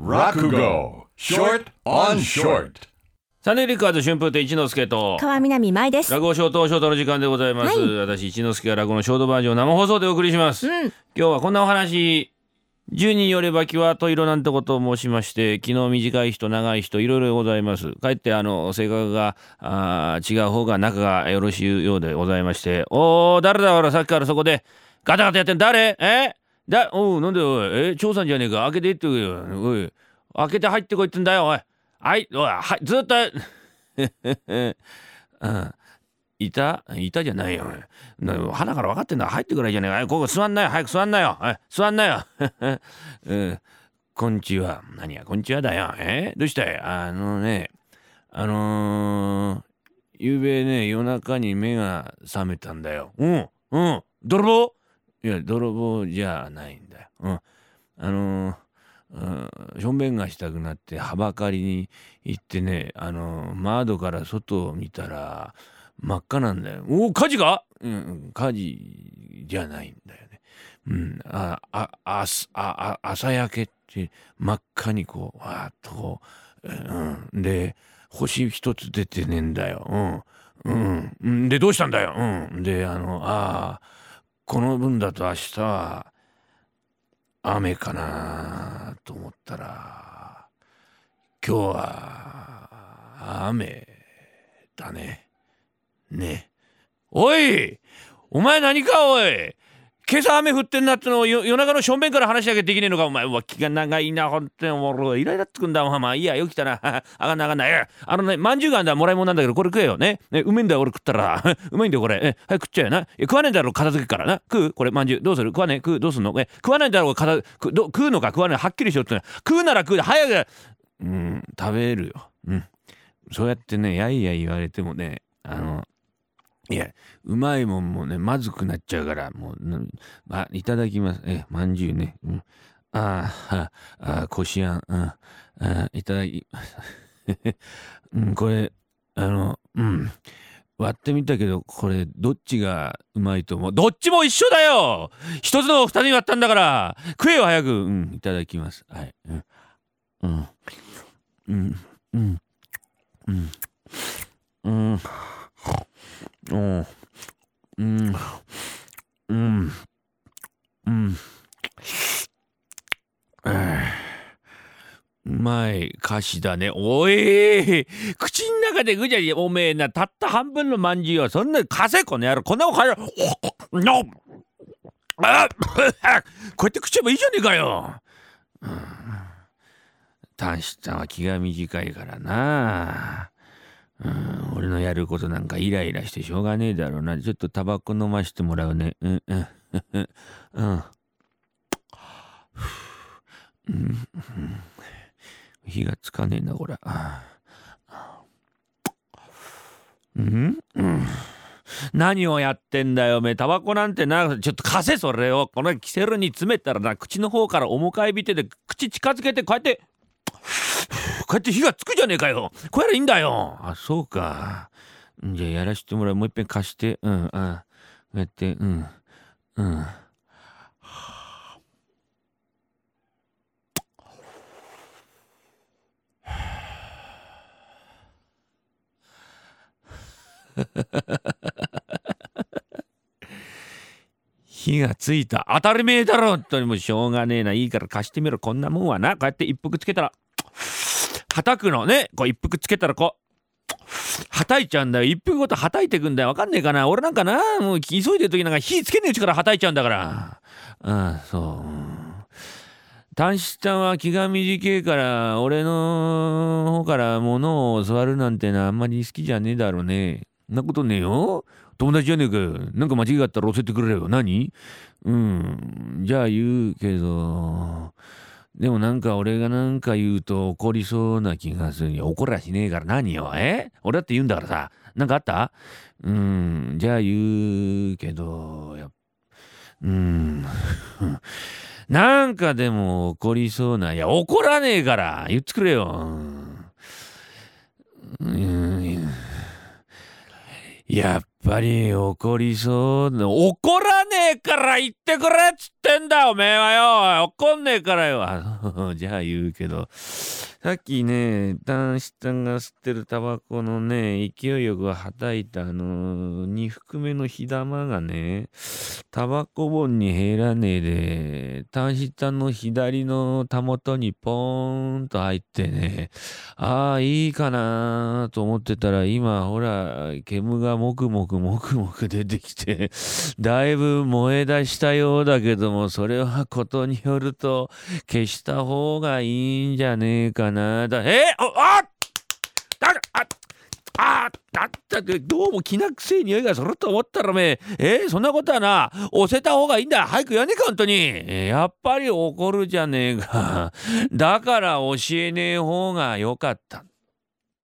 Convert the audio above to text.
Rakugo Short on Short. サネリカーズ春風亭一之輔と川南舞です。落語ショートショートの時間でございます、はい。私一之輔が落語のショートバージョンを生放送でお送りします、うん、今日はこんなお話。10人よれば気はと色なんてことを申しまして昨日短い人長い人いろいろございます。かえってあの性格があー違う方が仲がよろしいようでございまして。おー誰だ？ほらさっきからそこでガタガタやってん誰？え？だおうなんでおいえ長さんじゃねえか開けていってくれよおい開けて入ってこいってんだよおいはいおいはいずっと うんいた？いたじゃないよ。なから分かってんだ。入ってくらいじゃねえか。ここ座んなよ。早く座んなよ。はい、座んなよ。うん、こんにちは。何や、こんにちはだよ。え？どうしたい？あのね、あのー、ゆうべね、夜中に目が覚めたんだよ。うん、うん。泥棒？じゃないんだよ。うん。あのー、しょんべんがしたくなってはばかりに行ってねあの窓から外を見たら真っ赤なんだよ。おお火事か、うん、火事じゃないんだよね。うん、ああああ朝焼けって真っ赤にこうわーっとこう、うん、で星一つ出てねえんだよ。うんうん、でどうしたんだよ？うん、であのああこの分だと明日は雨かなと思ったら今日は雨だね。ねおいお前何かおい今朝雨降ってんなってのを夜中の正面から話し上げできねえのかお前。うわ気が長いなほんとにもうイライラってくんだお前。いいやよきたな。あがんなあがんな。いあのねまんじゅうがあんだもらい物なんだけどこれ食えよね。ねうめえんだよ俺食ったら。うまいんだよこれ。え早く食っちゃうよな食わねえだろ片付けからな。食う？これまんじゅうどうする？食わねえ？食う？どうすんの？え食わないんだろ片食ど食うのか？食わないはっきりしろって食うなら食うで早く。うん食べるよ。うん。そうやってねやいや言われてもねあのいや、うまいもんもね、まずくなっちゃうから、もう、あ、いただきます。え、まんじゅうね。うん、ああ、あ、こしあん。うん、いただき、うん、これ、あの、うん。割ってみたけど、これ、どっちがうまいと思う？どっちも一緒だよ一つの二つに割ったんだから食えよ、早くうん、いただきます。はい。うん。うん。うん。うん。うん。うん。うん。うん。うん。うまい歌詞だね。おい口の中でぐじゃりおめえな、たった半分のまんじゅうはそんなかせこの野郎。こんなもんかよ。のあこうやって食っちゃえばいいじゃねえかよ。うん。短子ちゃんは気が短いからな。うん、俺のやることなんかイライラしてしょうがねえだろうな。ちょっとタバコ飲ましてもらうね。うん、うん、うん。うん。うん、火がつかねえな、これ。うん、うん。何をやってんだよ、おめえ。タバコなんてな、ちょっと貸せ、それを。このキセルに詰めたらな、口の方から面かいびてで、口近づけて、こうやって、こうやって火がつくじゃねえかよ。こうやらいいんだよ。あ、そうか。じゃあやらしてもらう。もう一遍貸して。うん、あこうやって、うん、うん。火がついた当たり前だろ本当にもしょうがねえないいから貸してみろこんなもんはなこうやって一服つけたらはたくのねこう一服つけたらこうはたいちゃうんだよ。一服ごとはたいてくんだよ。わかんねえかな。俺なんかなもう急いでる時なんか火つけねえうちからはたいちゃうんだから。うんそう。短子ちゃんは気が短いから俺の方から物を教わるなんてのはあんまり好きじゃねえだろうね。そんなことねえよ。友達じゃねえか。よなんか間違いがあったら教えてくれよ。何？うん。じゃあ言うけど。でもなんか俺がなんか言うと怒りそうな気がする。いや怒らしねえから何よ。え？俺だって言うんだからさ。なんかあった？うん、じゃあ言うけど、やっうん。なんかでも怒りそうな。いや、怒らねえから言ってくれよ。うん、やっぱり怒りそうな。怒らねえから言ってくれっつってってんだおめえはよ怒んねえからよ。じゃあ言うけど。さっきね男子さんが吸ってるタバコのね勢いよくはたいたあの2服目の火玉がねタバコ盆に入らねえで男子さんの左のたもとにポーンと入ってねああいいかなと思ってたら今ほら煙がもくもくもくもく出てきてだいぶ燃え出したようだけどももそれはことによると消した方がいいんじゃねえかな。だえあだああだったってどうもきな臭い匂いがすると思ったらめえ。ー、そんなことはな押せた方がいいんだ。早くやねえか本当に、えー、やっぱり怒るじゃねえか。だから教えねえ方がよかった。